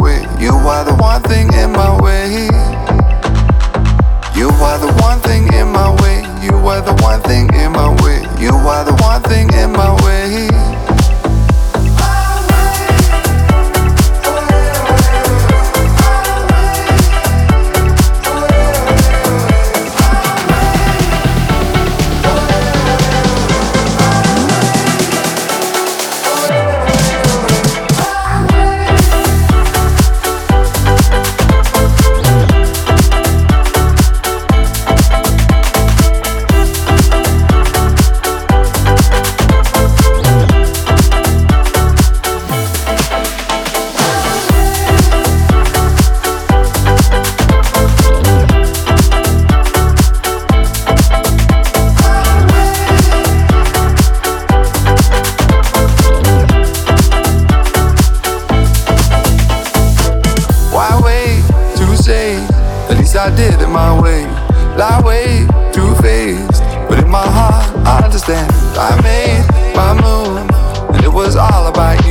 way. I did it my way. Lie way too faced, but in my heart I understand. I made my move, and it was all about you.